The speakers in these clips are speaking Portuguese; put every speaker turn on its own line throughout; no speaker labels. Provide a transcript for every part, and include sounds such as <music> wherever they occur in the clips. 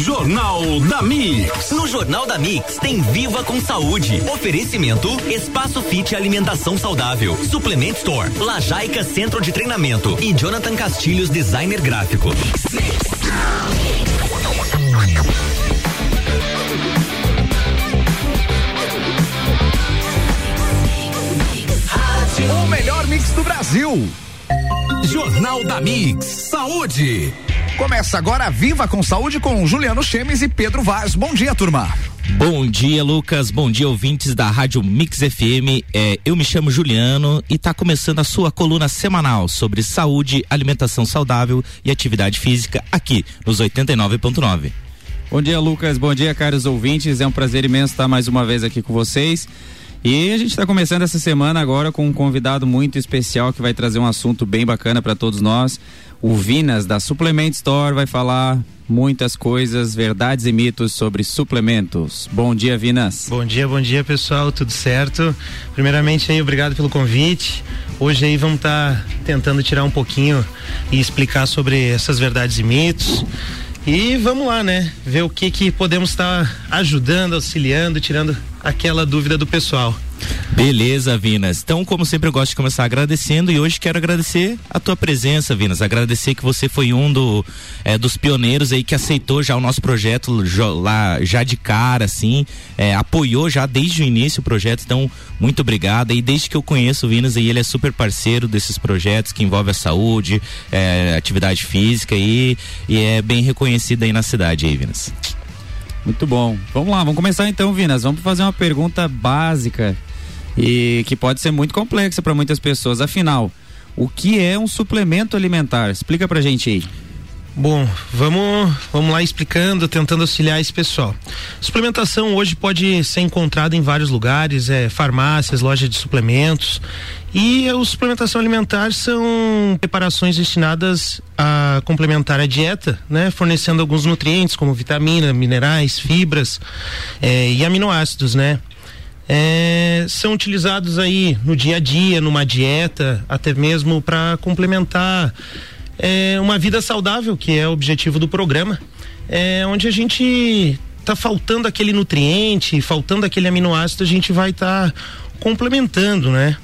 Jornal da Mix.
No Jornal da Mix tem Viva com Saúde. Oferecimento Espaço Fit Alimentação Saudável. Suplement Store. Lajaica Centro de Treinamento. E Jonathan Castilhos Designer Gráfico.
O melhor mix do Brasil.
Jornal da Mix. Saúde.
Começa agora Viva com Saúde com Juliano Chemes e Pedro Vaz. Bom dia, turma.
Bom dia, Lucas. Bom dia, ouvintes da Rádio Mix FM. É, eu me chamo Juliano e está começando a sua coluna semanal sobre saúde, alimentação saudável e atividade física aqui nos 89.9.
Bom dia, Lucas. Bom dia, caros ouvintes. É um prazer imenso estar mais uma vez aqui com vocês. E a gente está começando essa semana agora com um convidado muito especial que vai trazer um assunto bem bacana para todos nós. O Vinas da Suplement Store vai falar muitas coisas, verdades e mitos sobre suplementos. Bom dia, Vinas.
Bom dia, bom dia, pessoal. Tudo certo? Primeiramente aí, obrigado pelo convite. Hoje aí vamos estar tá tentando tirar um pouquinho e explicar sobre essas verdades e mitos. E vamos lá, né? Ver o que que podemos estar tá ajudando, auxiliando, tirando aquela dúvida do pessoal.
Beleza, Vinas. Então, como sempre, eu gosto de começar agradecendo e hoje quero agradecer a tua presença, Vinas. Agradecer que você foi um do, é, dos pioneiros aí que aceitou já o nosso projeto lá já de cara, assim, é, apoiou já desde o início o projeto. Então, muito obrigado. E desde que eu conheço o Vinas, aí, ele é super parceiro desses projetos que envolvem a saúde, é, atividade física e, e é bem reconhecido aí na cidade, aí, Vinas.
Muito bom. Vamos lá, vamos começar então, Vinas. Vamos fazer uma pergunta básica e que pode ser muito complexa para muitas pessoas. Afinal, o que é um suplemento alimentar? Explica pra gente aí.
Bom, vamos, vamos lá explicando, tentando auxiliar esse pessoal. Suplementação hoje pode ser encontrada em vários lugares, é, farmácias, lojas de suplementos. E a suplementação alimentar são preparações destinadas a complementar a dieta, né? Fornecendo alguns nutrientes como vitamina, minerais, fibras é, e aminoácidos, né? É, são utilizados aí no dia a dia, numa dieta, até mesmo para complementar é, uma vida saudável, que é o objetivo do programa, é, onde a gente tá faltando aquele nutriente, faltando aquele aminoácido, a gente vai estar tá complementando, né?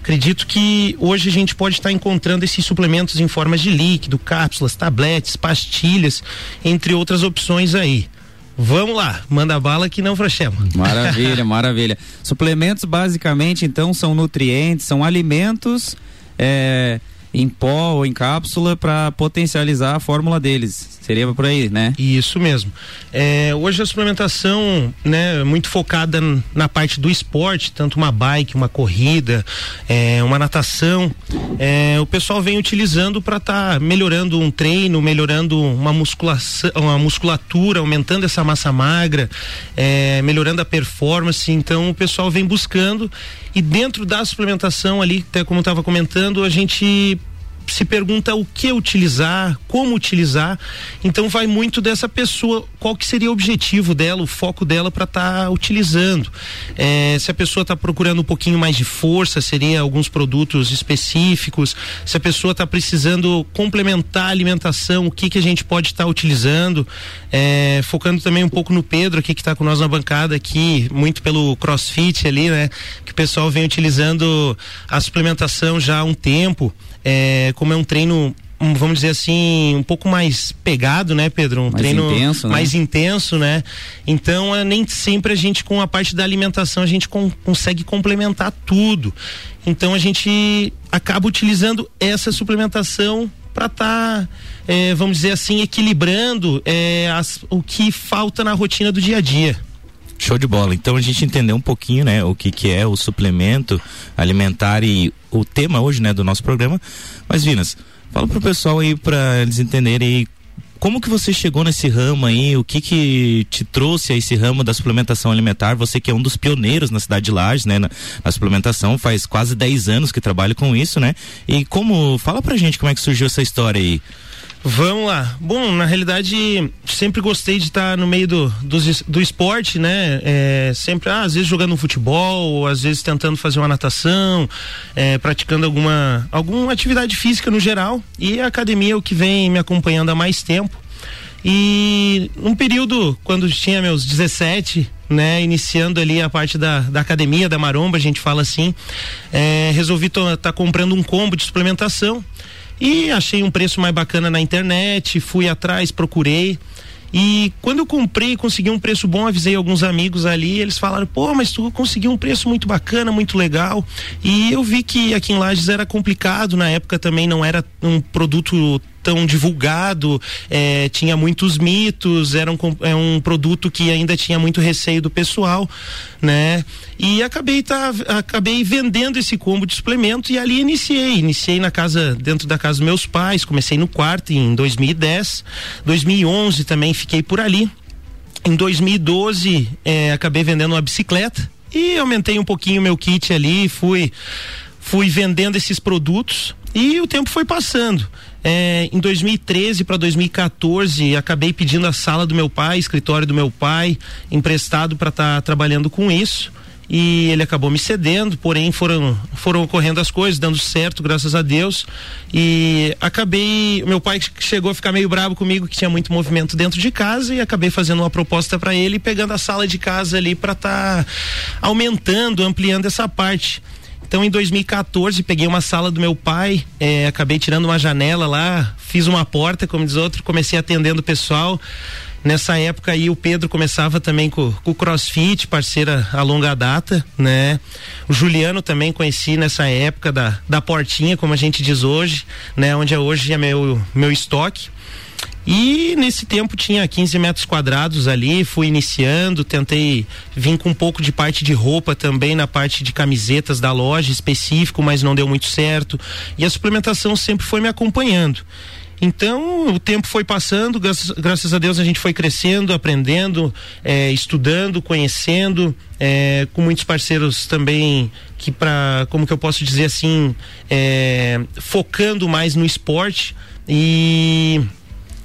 Acredito que hoje a gente pode estar tá encontrando esses suplementos em formas de líquido, cápsulas, tabletes, pastilhas, entre outras opções aí. Vamos lá, manda bala que não frouxemos. <laughs>
Maravilha, maravilha. Suplementos basicamente então são nutrientes, são alimentos é, em pó ou em cápsula para potencializar a fórmula deles. Seria por aí, né?
Isso mesmo. É, hoje a suplementação, né, muito focada na parte do esporte, tanto uma bike, uma corrida, é, uma natação, é, o pessoal vem utilizando para estar tá melhorando um treino, melhorando uma musculação, uma musculatura, aumentando essa massa magra, é, melhorando a performance. Então o pessoal vem buscando e dentro da suplementação ali, até como eu estava comentando, a gente se pergunta o que utilizar, como utilizar. Então vai muito dessa pessoa, qual que seria o objetivo dela, o foco dela para estar tá utilizando. É, se a pessoa está procurando um pouquinho mais de força, seria alguns produtos específicos. Se a pessoa está precisando complementar a alimentação, o que que a gente pode estar tá utilizando. É, focando também um pouco no Pedro aqui que está com nós na bancada aqui, muito pelo CrossFit ali, né? Que o pessoal vem utilizando a suplementação já há um tempo é, como é um treino vamos dizer assim, um pouco mais pegado, né, Pedro? Um
mais
treino
intenso, né?
mais intenso, né? Então, é, nem sempre a gente, com a parte da alimentação, a gente com, consegue complementar tudo. Então, a gente acaba utilizando essa suplementação para estar, tá, é, vamos dizer assim, equilibrando é, as, o que falta na rotina do dia a dia.
Show de bola. Então a gente entendeu um pouquinho, né, o que que é o suplemento alimentar e o tema hoje, né, do nosso programa. Mas Vinas, fala pro pessoal aí para eles entenderem como que você chegou nesse ramo aí? O que que te trouxe a esse ramo da suplementação alimentar? Você que é um dos pioneiros na cidade de Lages, né? Na, na, suplementação, faz quase 10 anos que trabalha com isso, né? E como, fala pra gente como é que surgiu essa história aí.
Vamos lá. Bom, na realidade, sempre gostei de estar no meio do, do, do esporte, né? É, sempre, ah, às vezes jogando futebol, às vezes tentando fazer uma natação, é, praticando alguma, alguma atividade física no geral. E a academia é o que vem me acompanhando há mais tempo. E um período, quando tinha meus 17, né, iniciando ali a parte da, da academia da maromba, a gente fala assim, é, resolvi estar tá comprando um combo de suplementação e achei um preço mais bacana na internet, fui atrás, procurei. E quando eu comprei, consegui um preço bom, avisei alguns amigos ali, eles falaram: "Pô, mas tu conseguiu um preço muito bacana, muito legal". E eu vi que aqui em Lages era complicado, na época também não era um produto tão divulgado, é, tinha muitos mitos, era um, é um produto que ainda tinha muito receio do pessoal, né? E acabei, tá, acabei vendendo esse combo de suplemento e ali iniciei. Iniciei na casa, dentro da casa dos meus pais, comecei no quarto em 2010, 2011 também fiquei por ali. Em 2012, é, acabei vendendo uma bicicleta e aumentei um pouquinho meu kit ali, fui fui vendendo esses produtos e o tempo foi passando. É, em 2013 para 2014, acabei pedindo a sala do meu pai, escritório do meu pai, emprestado para estar tá trabalhando com isso. E ele acabou me cedendo, porém foram, foram ocorrendo as coisas, dando certo, graças a Deus. E acabei. Meu pai chegou a ficar meio bravo comigo, que tinha muito movimento dentro de casa, e acabei fazendo uma proposta para ele, pegando a sala de casa ali para estar tá aumentando, ampliando essa parte. Então, em 2014, peguei uma sala do meu pai, é, acabei tirando uma janela lá, fiz uma porta, como diz outro, comecei atendendo o pessoal. Nessa época aí o Pedro começava também com, o CrossFit, parceira a longa data, né? O Juliano também conheci nessa época da, da portinha, como a gente diz hoje, né? Onde é hoje é meu, meu estoque. E nesse tempo tinha 15 metros quadrados ali, fui iniciando, tentei vir com um pouco de parte de roupa também na parte de camisetas da loja específico, mas não deu muito certo. E a suplementação sempre foi me acompanhando. Então o tempo foi passando, graças, a Deus a gente foi crescendo, aprendendo, é, estudando, conhecendo, é, com muitos parceiros também que para, como que eu posso dizer assim, é, focando mais no esporte e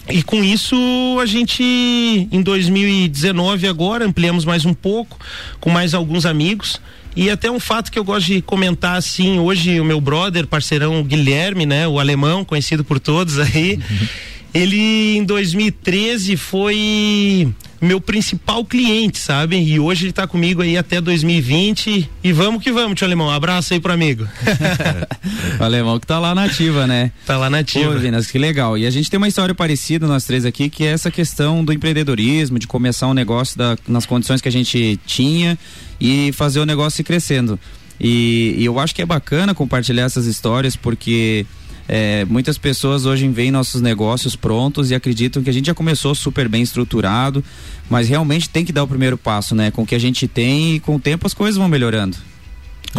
e com isso a gente em 2019 agora ampliamos mais um pouco com mais alguns amigos. E até um fato que eu gosto de comentar assim, hoje o meu brother, parceirão Guilherme, né, o alemão conhecido por todos aí, <laughs> ele em 2013 foi meu principal cliente, sabe? E hoje ele está comigo aí até 2020 e vamos que vamos, tio Alemão. Abraço aí pro amigo. <laughs>
o Alemão que tá lá na ativa, né?
Tá lá na ativa. Pô,
Vinas, que legal. E a gente tem uma história parecida, nós três aqui, que é essa questão do empreendedorismo, de começar um negócio da, nas condições que a gente tinha e fazer o negócio ir crescendo. E, e eu acho que é bacana compartilhar essas histórias porque é, muitas pessoas hoje veem nossos negócios prontos e acreditam que a gente já começou super bem estruturado, mas realmente tem que dar o primeiro passo, né? Com o que a gente tem e com o tempo as coisas vão melhorando.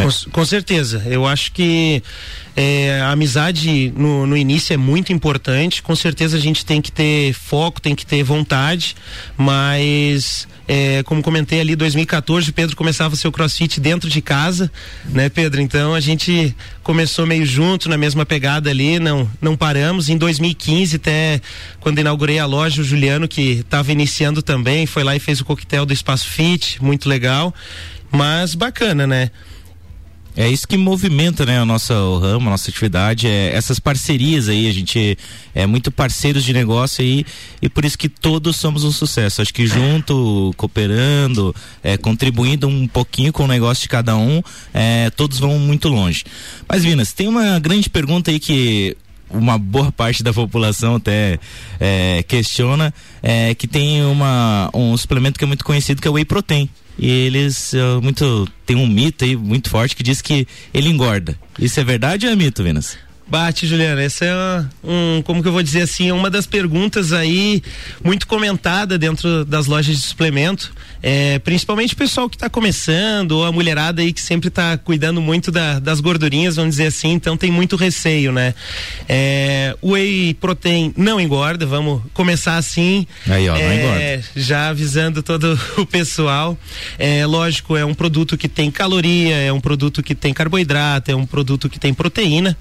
Com, com, certeza. Eu acho que é, a amizade no, no, início é muito importante. Com certeza a gente tem que ter foco, tem que ter vontade, mas é, como comentei ali, 2014, Pedro começava seu crossfit dentro de casa, né, Pedro? Então a gente começou meio junto na mesma pegada ali, não, não paramos. Em 2015, até quando inaugurei a loja, o Juliano, que estava iniciando também, foi lá e fez o coquetel do Espaço Fit, muito legal. Mas bacana, né?
É isso que movimenta, né, a nossa o ramo, a nossa atividade, é essas parcerias aí, a gente é muito parceiros de negócio aí e por isso que todos somos um sucesso. Acho que junto, cooperando, é, contribuindo um pouquinho com o negócio de cada um, é, todos vão muito longe. Mas Vinas, tem uma grande pergunta aí que uma boa parte da população até é, questiona, é, que tem uma, um suplemento que é muito conhecido que é o Whey Protein e eles uh, muito tem um mito aí muito forte que diz que ele engorda. Isso é verdade ou é mito, Vinas?
Bate, Juliana, essa é um, como que eu vou dizer assim, é uma das perguntas aí muito comentada dentro das lojas de suplemento, é, principalmente o pessoal que está começando, ou a mulherada aí que sempre está cuidando muito da, das gordurinhas, vamos dizer assim, então tem muito receio, né? É, o whey protein não engorda, vamos começar assim.
Aí, ó, não é, engorda.
Já avisando todo <laughs> o pessoal. É, lógico, é um produto que tem caloria, é um produto que tem carboidrato, é um produto que tem proteína.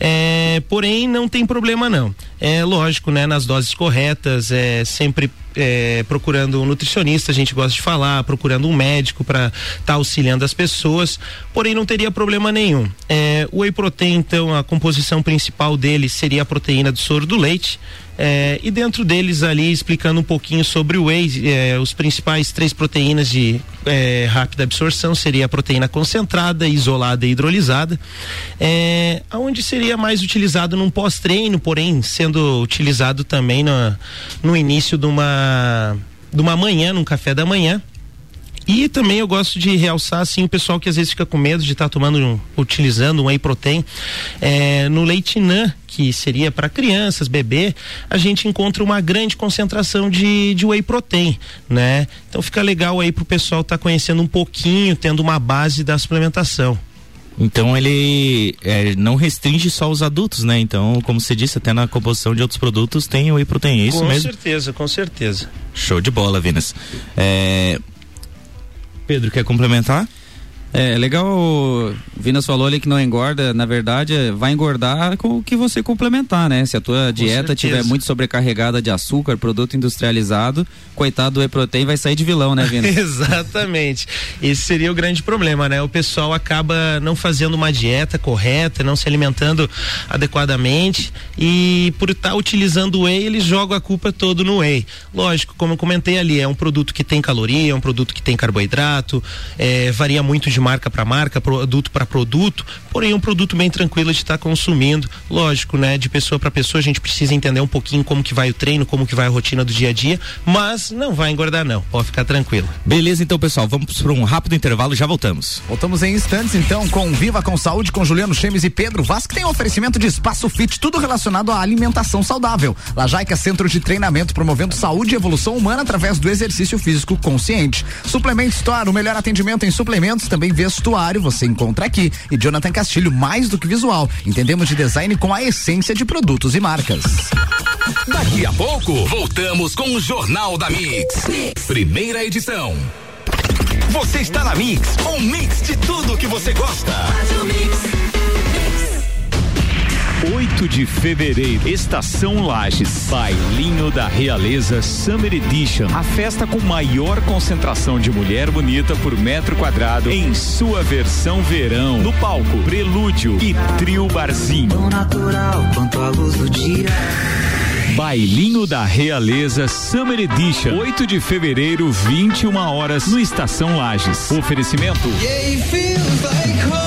É, é, porém, não tem problema não. É lógico, né? Nas doses corretas, é sempre é, procurando um nutricionista, a gente gosta de falar, procurando um médico para estar tá auxiliando as pessoas, porém não teria problema nenhum. É, o whey protein, então, a composição principal dele seria a proteína do soro do leite, É, e dentro deles ali explicando um pouquinho sobre o whey, é, os principais três proteínas de é, rápida absorção seria a proteína concentrada, isolada e hidrolisada, é, onde seria mais utilizado num pós-treino, porém sendo utilizado também no, no início de uma de uma manhã, num café da manhã. E também eu gosto de realçar assim o pessoal que às vezes fica com medo de estar tá tomando, um, utilizando um whey protein. É, no leite NAN, que seria para crianças, bebê, a gente encontra uma grande concentração de, de whey protein, né? Então fica legal aí pro pessoal estar tá conhecendo um pouquinho, tendo uma base da suplementação.
Então ele é, não restringe só os adultos, né? Então, como você disse, até na composição de outros produtos tem whey protein, é isso
com
mesmo?
Com certeza, com certeza.
Show de bola, Vinas. É, Pedro, quer complementar?
É legal, o Vinas falou ali que não engorda, na verdade vai engordar com o que você complementar, né? Se a tua com dieta estiver muito sobrecarregada de açúcar, produto industrializado, coitado do E-Protein vai sair de vilão, né, Vinas? <laughs>
Exatamente. Esse seria o grande problema, né? O pessoal acaba não fazendo uma dieta correta, não se alimentando adequadamente e por estar tá utilizando o whey, eles jogam a culpa toda no whey. Lógico, como eu comentei ali, é um produto que tem caloria, é um produto que tem carboidrato, é, varia muito de de marca para marca, produto para produto, porém um produto bem tranquilo de estar tá consumindo. Lógico, né? De pessoa para pessoa a gente precisa entender um pouquinho como que vai o treino, como que vai a rotina do dia a dia, mas não vai engordar não, pode ficar tranquilo.
Beleza, então pessoal, vamos para um rápido intervalo, já voltamos.
Voltamos em instantes então com Viva com Saúde com Juliano Chemes e Pedro Vaz que tem um oferecimento de espaço fit, tudo relacionado à alimentação saudável. Lajaica Centro de Treinamento promovendo saúde e evolução humana através do exercício físico consciente. Suplemento Store, o melhor atendimento em suplementos também também vestuário você encontra aqui. E Jonathan Castilho, mais do que visual. Entendemos de design com a essência de produtos e marcas.
Daqui a pouco, voltamos com o Jornal da mix. mix. Primeira edição. Você está na Mix, um mix de tudo que você gosta.
8 de fevereiro, Estação Lages, Bailinho da Realeza Summer Edition. A festa com maior concentração de mulher bonita por metro quadrado em sua versão verão. No palco, Prelúdio e Trio Barzinho. Tão natural quanto a luz do dia. Bailinho da Realeza Summer Edition. 8 de fevereiro, 21 horas, no Estação Lages. Oferecimento.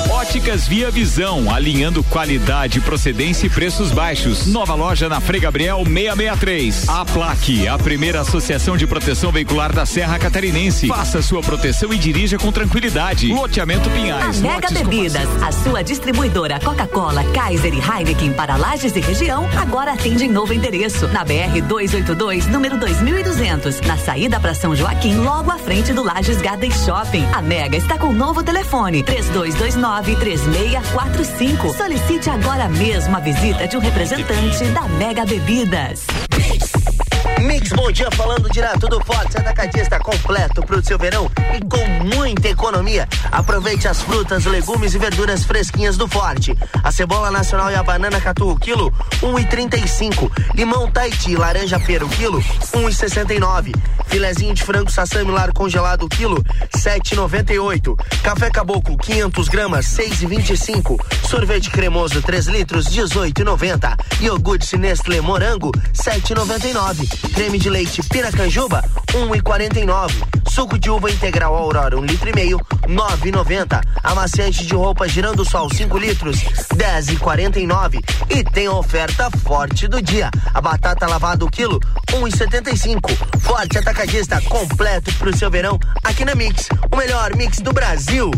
Óticas Via Visão, alinhando qualidade, procedência e preços baixos. Nova loja na Frei Gabriel 663. A Plaque, a primeira associação de proteção veicular da Serra Catarinense. Faça sua proteção e dirija com tranquilidade. Loteamento Pinhais.
A Mega Bebidas, a sua distribuidora Coca-Cola, Kaiser e Heineken para lajes e região, agora atende em novo endereço, na BR 282, número 2200, na saída para São Joaquim, logo à frente do Lages Garden Shopping. A Mega está com novo telefone: 3229 3645. Solicite agora mesmo a visita de um representante da Mega Bebidas.
Mix Bom Dia falando direto do Forte Atacadista completo pro seu verão e com muita economia. Aproveite as frutas, legumes e verduras fresquinhas do Forte. A cebola nacional e a banana catu o quilo, um e trinta e cinco. Limão Tahiti, laranja pera o quilo, um e sessenta e nove. Filezinho de frango sassami lar congelado o quilo, sete e noventa e oito. Café caboclo, 500 gramas, seis e vinte e cinco. Sorvete cremoso, 3 litros, dezoito e noventa. Iogurte Nestlé morango, sete e noventa e nove. Creme de leite Piracanjuba, um e quarenta e nove. Suco de uva integral Aurora, um litro e meio, nove e noventa. Amaciante de roupa girando sol, 5 litros, dez e quarenta e nove. E tem a oferta forte do dia. A batata lavada o quilo, um e setenta e cinco. Forte atacadista completo pro seu verão, aqui na Mix, o melhor mix do Brasil.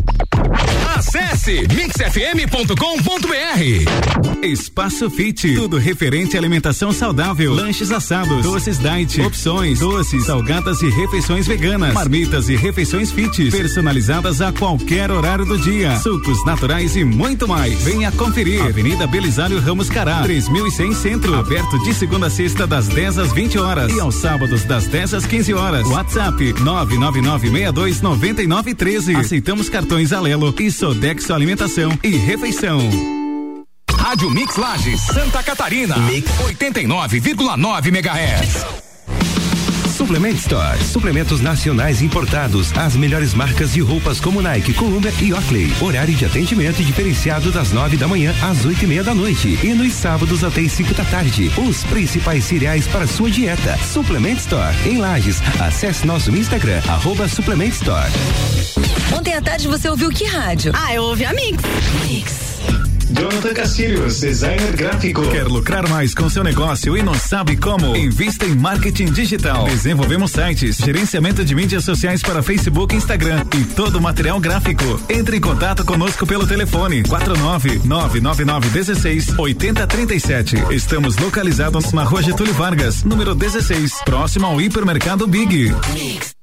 Acesse mixfm.com.br.
Espaço Fit, tudo referente à alimentação saudável, lanches assados, doces diet, opções, doces, salgadas e refeições veganas, marmitas e refeições fit, personalizadas a qualquer horário do dia, sucos naturais e muito mais. Venha conferir. Avenida Belisário Ramos Cará, 3100 Centro, aberto de segunda a sexta das 10 às 20 horas e aos sábados das 10 às 15 horas. WhatsApp 999629913. Aceitamos cartões Alelo e Sodexo Alimentação e Refeição.
Rádio Mix Lages, Santa Catarina. Mix 89,9 MHz.
Suplement Store. Suplementos nacionais importados. As melhores marcas de roupas como Nike, Columbia e Oakley. Horário de atendimento diferenciado das nove da manhã às oito e meia da noite. E nos sábados até as cinco da tarde. Os principais cereais para sua dieta. Suplement Store. Em Lages. Acesse nosso Instagram, arroba Suplement Store.
Ontem à tarde você ouviu que rádio?
Ah, eu ouvi a Mix.
Mix.
Jonathan Castilhos, designer gráfico.
Quer lucrar mais com seu negócio e não sabe como? Invista em marketing digital. Desenvolvemos sites, gerenciamento de mídias sociais para Facebook e Instagram e todo o material gráfico. Entre em contato conosco pelo telefone 49 999 16 8037. Estamos localizados na Rua Getúlio Vargas, número 16, próximo ao hipermercado Big. Mix.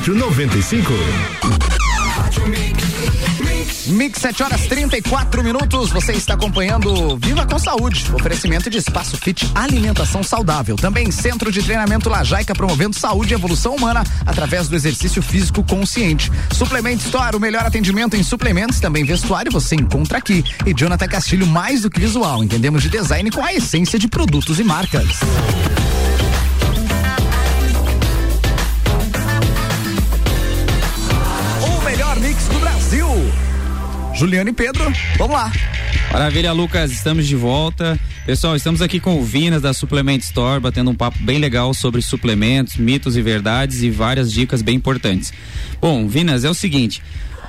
95.
Mix 7 horas 34 minutos. Você está acompanhando Viva com Saúde. Oferecimento de espaço fit alimentação saudável. Também Centro de Treinamento Lajaica promovendo saúde e evolução humana através do exercício físico consciente. Suplemento Store, o melhor atendimento em suplementos, também vestuário você encontra aqui. E Jonathan Castilho, mais do que visual. Entendemos de design com a essência de produtos e marcas. Juliano e Pedro, vamos lá.
Maravilha, Lucas, estamos de volta. Pessoal, estamos aqui com o Vinas da Suplement Store, batendo um papo bem legal sobre suplementos, mitos e verdades e várias dicas bem importantes. Bom, Vinas, é o seguinte.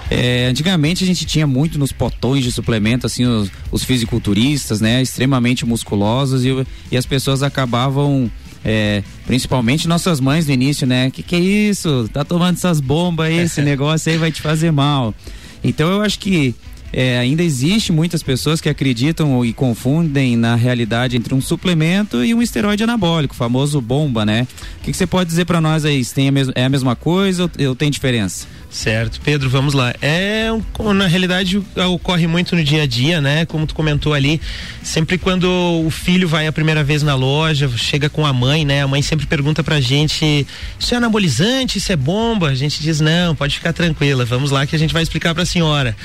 É, antigamente a gente tinha muito nos potões de suplemento, assim, os, os fisiculturistas, né? Extremamente musculosos e, e as pessoas acabavam é, principalmente nossas mães no início, né? Que que é isso? Tá tomando essas bombas aí, esse <laughs> negócio aí vai te fazer mal. Então eu acho que é, ainda existe muitas pessoas que acreditam e confundem na realidade entre um suplemento e um esteroide anabólico, famoso bomba, né? O que, você pode dizer para nós aí? Tem a é a mesma coisa ou, ou tem diferença?
Certo, Pedro, vamos lá. É, na realidade ocorre muito no dia a dia, né? Como tu comentou ali, sempre quando o filho vai a primeira vez na loja, chega com a mãe, né? A mãe sempre pergunta pra gente: "Isso é anabolizante? Isso é bomba?" A gente diz: "Não, pode ficar tranquila. Vamos lá que a gente vai explicar para a senhora".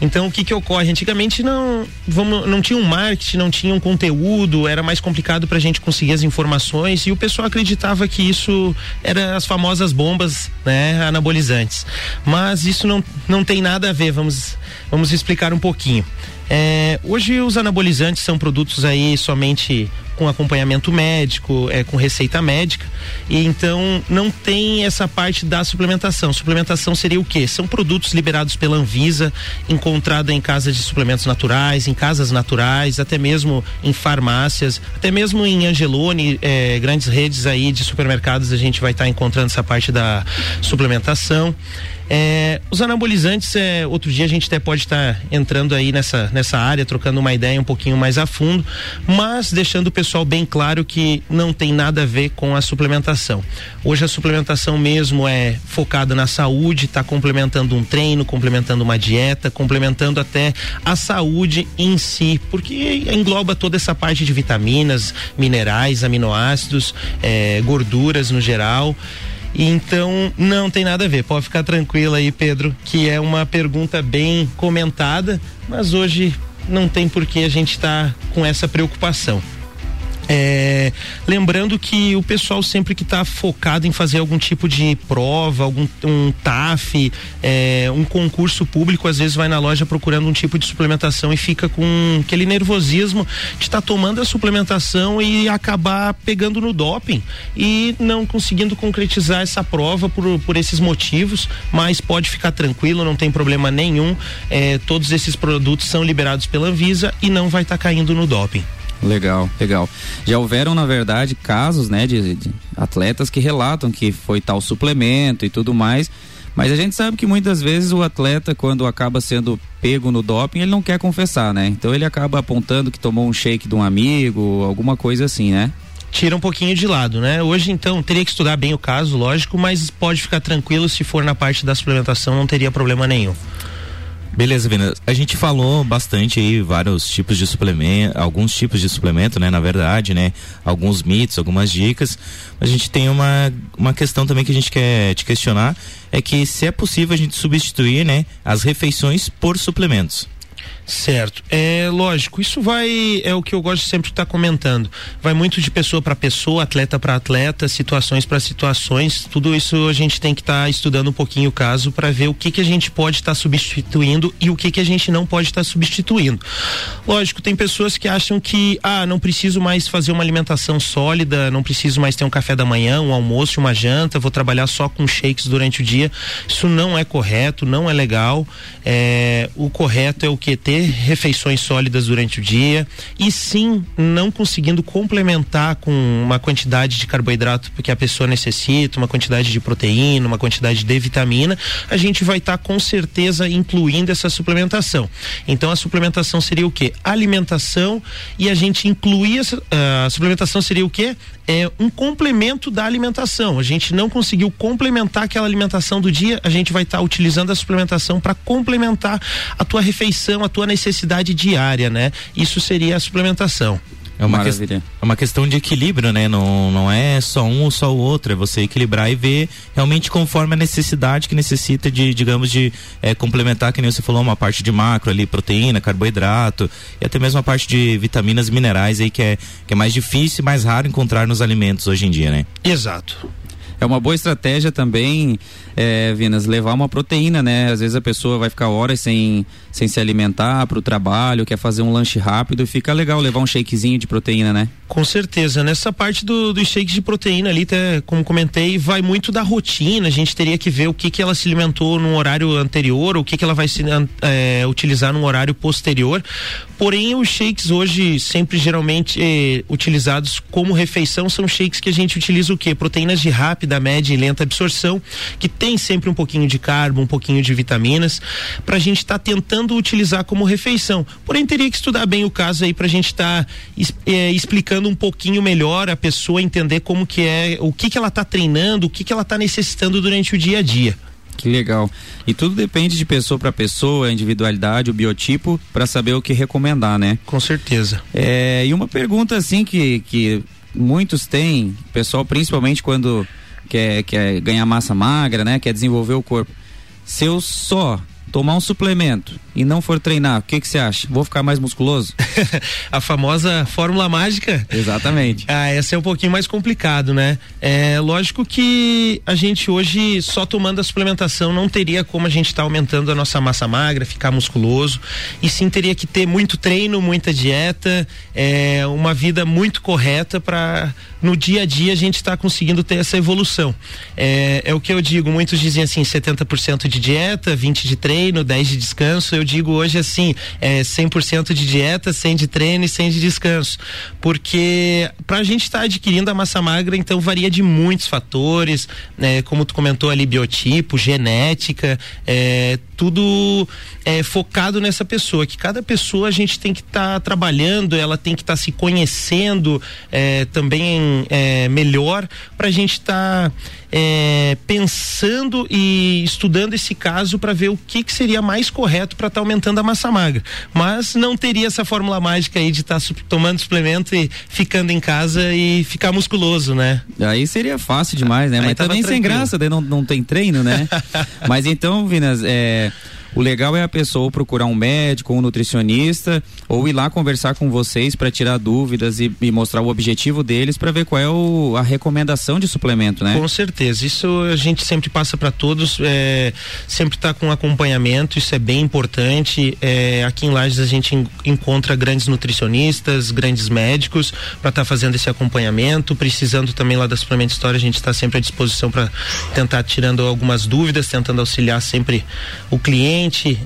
Então, o que que ocorre? Antigamente não, vamos, não tinha um marketing, não tinha um conteúdo, era mais complicado pra gente conseguir as informações e o pessoal acreditava que isso era as famosas bombas, né, anabolizantes. Mas isso não, não tem nada a ver, vamos, vamos explicar um pouquinho. É, hoje os anabolizantes são produtos aí somente com acompanhamento médico, é, com receita médica, e então não tem essa parte da suplementação. Suplementação seria o quê? São produtos liberados pela Anvisa, encontrado em casas de suplementos naturais, em casas naturais, até mesmo em farmácias, até mesmo em Angelone, é, grandes redes aí de supermercados a gente vai estar tá encontrando essa parte da suplementação. É, os anabolizantes, é, outro dia a gente até pode estar tá entrando aí nessa, nessa área, trocando uma ideia um pouquinho mais a fundo, mas deixando o pessoal bem claro que não tem nada a ver com a suplementação. Hoje a suplementação mesmo é focada na saúde, está complementando um treino, complementando uma dieta, complementando até a saúde em si, porque engloba toda essa parte de vitaminas, minerais, aminoácidos, é, gorduras no geral. Então não tem nada a ver. Pode ficar tranquilo aí, Pedro, que é uma pergunta bem comentada, mas hoje não tem por que a gente estar tá com essa preocupação. É, lembrando que o pessoal sempre que está focado em fazer algum tipo de prova, algum um TAF, é, um concurso público, às vezes vai na loja procurando um tipo de suplementação e fica com aquele nervosismo de estar tá tomando a suplementação e acabar pegando no doping e não conseguindo concretizar essa prova por, por esses motivos, mas pode ficar tranquilo, não tem problema nenhum. É, todos esses produtos são liberados pela Anvisa e não vai estar tá caindo no doping.
Legal, legal. Já houveram, na verdade, casos, né, de, de, atletas que relatam que foi tal suplemento e tudo mais. Mas a gente sabe que muitas vezes o atleta, quando acaba sendo pego no doping, ele não quer confessar, né? Então ele acaba apontando que tomou um shake de um amigo, alguma coisa assim, né?
tira um pouquinho de lado, né? Hoje então teria que estudar bem o caso, lógico, mas pode ficar tranquilo se for na parte da suplementação, não teria problema nenhum.
Beleza, Vina. A gente falou bastante aí vários tipos de suplemento, alguns tipos de suplemento, né? Na verdade, né? Alguns mitos, algumas dicas. A gente tem uma, uma questão também que a gente quer te questionar, é que se é possível a gente substituir, né? As refeições por suplementos.
Certo. É lógico, isso vai é o que eu gosto de sempre estar tá comentando. Vai muito de pessoa para pessoa, atleta para atleta, situações para situações. Tudo isso a gente tem que estar tá estudando um pouquinho o caso para ver o que que a gente pode estar tá substituindo e o que que a gente não pode estar substituindo. Lógico, tem pessoas que acham que ah, não preciso mais fazer uma alimentação sólida, não preciso mais ter um café da manhã, um almoço, uma janta, vou trabalhar só com shakes durante o dia. Isso não é correto, não é legal. É, o correto é o que ter refeições sólidas durante o dia e sim não conseguindo complementar com uma quantidade de carboidrato que a pessoa necessita, uma quantidade de proteína, uma quantidade de vitamina, a gente vai estar tá, com certeza incluindo essa suplementação. Então a suplementação seria o que? Alimentação e a gente incluir essa, uh, a suplementação seria o que? É um complemento da alimentação. A gente não conseguiu complementar aquela alimentação do dia, a gente vai estar tá utilizando a suplementação para complementar a tua refeição, a tua necessidade diária, né? Isso seria a suplementação.
É uma, que, é uma questão de equilíbrio, né? Não, não é só um ou só o outro, é você equilibrar e ver realmente conforme a necessidade que necessita de, digamos, de é, complementar, que nem você falou, uma parte de macro ali, proteína, carboidrato e até mesmo a parte de vitaminas minerais aí que é, que é mais difícil e mais raro encontrar nos alimentos hoje em dia, né?
Exato.
É uma boa estratégia também, é, Vinas, levar uma proteína, né? Às vezes a pessoa vai ficar horas sem, sem se alimentar para o trabalho, quer fazer um lanche rápido, fica legal levar um shakezinho de proteína, né?
Com certeza. Nessa parte do, dos shakes de proteína ali, como comentei, vai muito da rotina. A gente teria que ver o que, que ela se alimentou num horário anterior, o que, que ela vai se é, utilizar num horário posterior. Porém, os shakes hoje, sempre geralmente é, utilizados como refeição, são shakes que a gente utiliza o quê? Proteínas de rápida, média e lenta absorção, que tem sempre um pouquinho de carbo, um pouquinho de vitaminas, para a gente estar tá tentando utilizar como refeição. Porém, teria que estudar bem o caso aí para a gente estar tá, é, explicando um pouquinho melhor a pessoa entender como que é, o que que ela está treinando, o que que ela está necessitando durante o dia a dia.
Que legal. E tudo depende de pessoa para pessoa, a individualidade, o biotipo, para saber o que recomendar, né?
Com certeza.
É, e uma pergunta assim que, que muitos têm, pessoal, principalmente quando quer, quer ganhar massa magra, né? Quer desenvolver o corpo. Se eu só tomar um suplemento e não for treinar, o que que você acha? Vou ficar mais musculoso? <laughs>
a famosa fórmula mágica?
Exatamente.
Ah, essa é um pouquinho mais complicado, né? É lógico que a gente hoje só tomando a suplementação não teria como a gente estar tá aumentando a nossa massa magra, ficar musculoso, e sim teria que ter muito treino, muita dieta, é, uma vida muito correta para no dia a dia a gente estar tá conseguindo ter essa evolução. É, é o que eu digo, muitos dizem assim, 70% de dieta, 20 de treino, 10 de descanso. Eu digo hoje assim, é 100% de dieta, 100 de treino e 100 de descanso. Porque para a gente estar tá adquirindo a massa magra, então varia de muitos fatores, né? Como tu comentou ali, biotipo, genética, é, tudo é, focado nessa pessoa, que cada pessoa a gente tem que estar tá trabalhando, ela tem que estar tá se conhecendo é, também é, melhor para a gente estar tá, é, pensando e estudando esse caso para ver o que, que seria mais correto para estar tá aumentando a massa magra. Mas não teria essa fórmula mágica aí de estar tá tomando suplemento e ficando em casa e ficar musculoso, né?
Aí seria fácil demais, né? Aí Mas também tranquilo. sem graça, daí não, não tem treino, né? <laughs> Mas então, Vinas, é o legal é a pessoa procurar um médico, um nutricionista, ou ir lá conversar com vocês para tirar dúvidas e, e, mostrar o objetivo deles para ver qual é o, a recomendação de suplemento, né?
Com certeza. Isso a gente sempre passa para todos, é, sempre está com acompanhamento, isso é bem importante. É, aqui em Lages a gente encontra grandes nutricionistas, grandes médicos para estar tá fazendo esse acompanhamento. Precisando também lá da Suplemento História, a gente está sempre à disposição para tentar tirando algumas dúvidas, tentando auxiliar sempre o cliente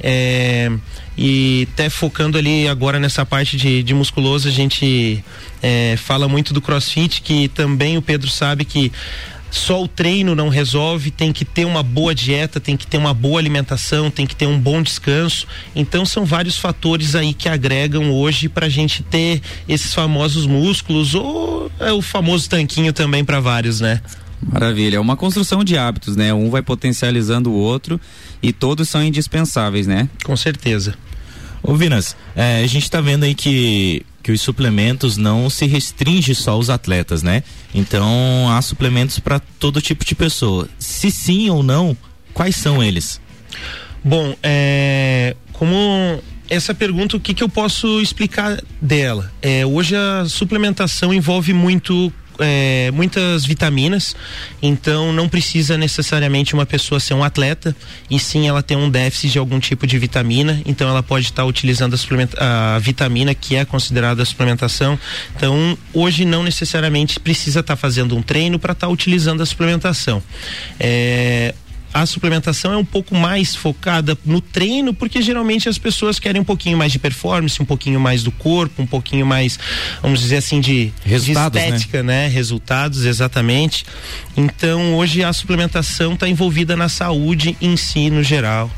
é, e até focando ali agora nessa parte de, de musculoso, a gente é, fala muito do crossfit, que também o Pedro sabe que só o treino não resolve, tem que ter uma boa dieta, tem que ter uma boa alimentação, tem que ter um bom descanso. Então são vários fatores aí que agregam hoje para a gente ter esses famosos músculos ou é o famoso tanquinho também para vários, né?
Maravilha, é uma construção de hábitos, né? Um vai potencializando o outro e todos são indispensáveis, né?
Com certeza.
Ô Vinas, é, a gente está vendo aí que, que os suplementos não se restringe só aos atletas, né? Então há suplementos para todo tipo de pessoa. Se sim ou não, quais são eles?
Bom, é, como essa pergunta, o que, que eu posso explicar dela? É, hoje a suplementação envolve muito é, muitas vitaminas, então não precisa necessariamente uma pessoa ser um atleta, e sim ela tem um déficit de algum tipo de vitamina, então ela pode estar tá utilizando a, a, vitamina que é considerada suplementação. Então, hoje não necessariamente precisa estar tá fazendo um treino para estar tá utilizando a suplementação. É, a suplementação é um pouco mais focada no treino, porque geralmente as pessoas querem um pouquinho mais de performance, um pouquinho mais do corpo, um pouquinho mais, vamos dizer assim, de,
Resultados,
de estética, né? né? Resultados, exatamente. Então, hoje a suplementação está envolvida na saúde em si, no geral.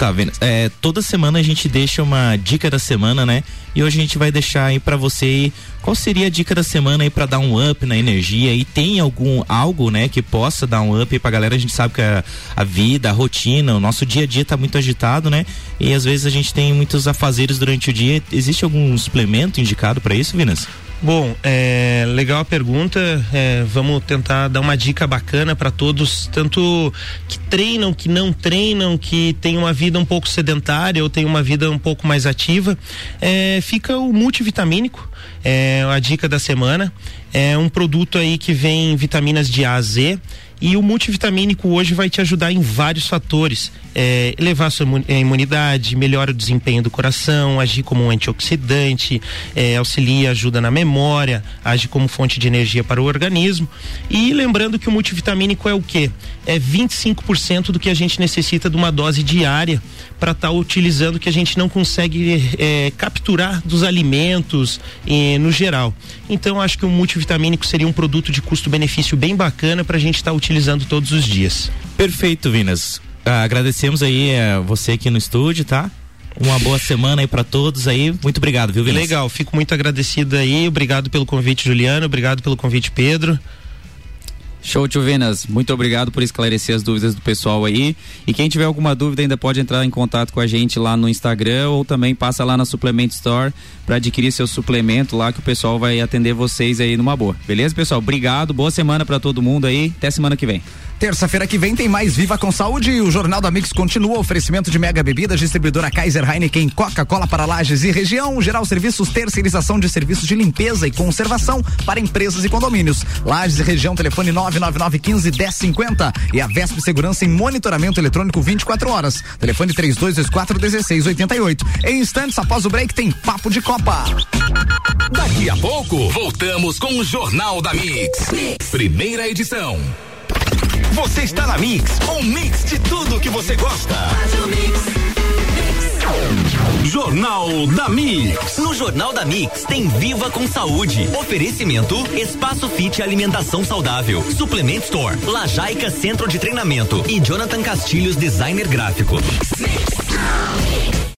Tá vendo? É, toda semana a gente deixa uma dica da semana, né? E hoje a gente vai deixar aí para você qual seria a dica da semana aí para dar um up na energia e tem algum algo, né, que possa dar um up pra galera, a gente sabe que a, a vida, a rotina, o nosso dia a dia tá muito agitado, né? E às vezes a gente tem muitos afazeres durante o dia. Existe algum suplemento indicado para isso, Vinas?
Bom, é, legal a pergunta. É, vamos tentar dar uma dica bacana para todos, tanto que treinam, que não treinam, que tem uma vida um pouco sedentária ou tem uma vida um pouco mais ativa. É, fica o multivitamínico, é a dica da semana. É um produto aí que vem vitaminas de A a Z e o multivitamínico hoje vai te ajudar em vários fatores. É, elevar sua imunidade, melhora o desempenho do coração, agir como um antioxidante, é, auxilia, ajuda na memória, age como fonte de energia para o organismo. E lembrando que o multivitamínico é o que? É 25% do que a gente necessita de uma dose diária para estar tá utilizando que a gente não consegue é, capturar dos alimentos no geral. Então acho que o multivitamínico seria um produto de custo-benefício bem bacana para a gente estar tá utilizando todos os dias.
Perfeito, Vinas. Ah, agradecemos aí a você aqui no estúdio, tá? Uma boa semana aí para todos aí. Muito obrigado, viu, Vinas?
Legal, fico muito agradecido aí. Obrigado pelo convite, Juliano. Obrigado pelo convite, Pedro.
Show, Tio Venas. Muito obrigado por esclarecer as dúvidas do pessoal aí. E quem tiver alguma dúvida ainda pode entrar em contato com a gente lá no Instagram ou também passa lá na Suplement Store para adquirir seu suplemento lá que o pessoal vai atender vocês aí numa boa. Beleza, pessoal? Obrigado. Boa semana para todo mundo aí. Até semana que vem.
Terça-feira que vem tem mais Viva com Saúde. O Jornal da Mix continua. Oferecimento de mega bebidas, distribuidora Kaiser Heineken, Coca-Cola para lajes e região. Geral Serviços, terceirização de serviços de limpeza e conservação para empresas e condomínios. Lages e região, telefone 99915 1050. E a Vesp Segurança em monitoramento eletrônico 24 horas. Telefone 3224 1688. Em instantes, após o break, tem Papo de Copa.
Daqui a pouco, voltamos com o Jornal da mix. Primeira edição. Você está na Mix, um mix de tudo que você gosta. Jornal da Mix.
No Jornal da Mix tem Viva com Saúde. Oferecimento Espaço Fit Alimentação Saudável. Suplement Store. Lajaica Centro de Treinamento. E Jonathan Castilhos Designer Gráfico. Mix.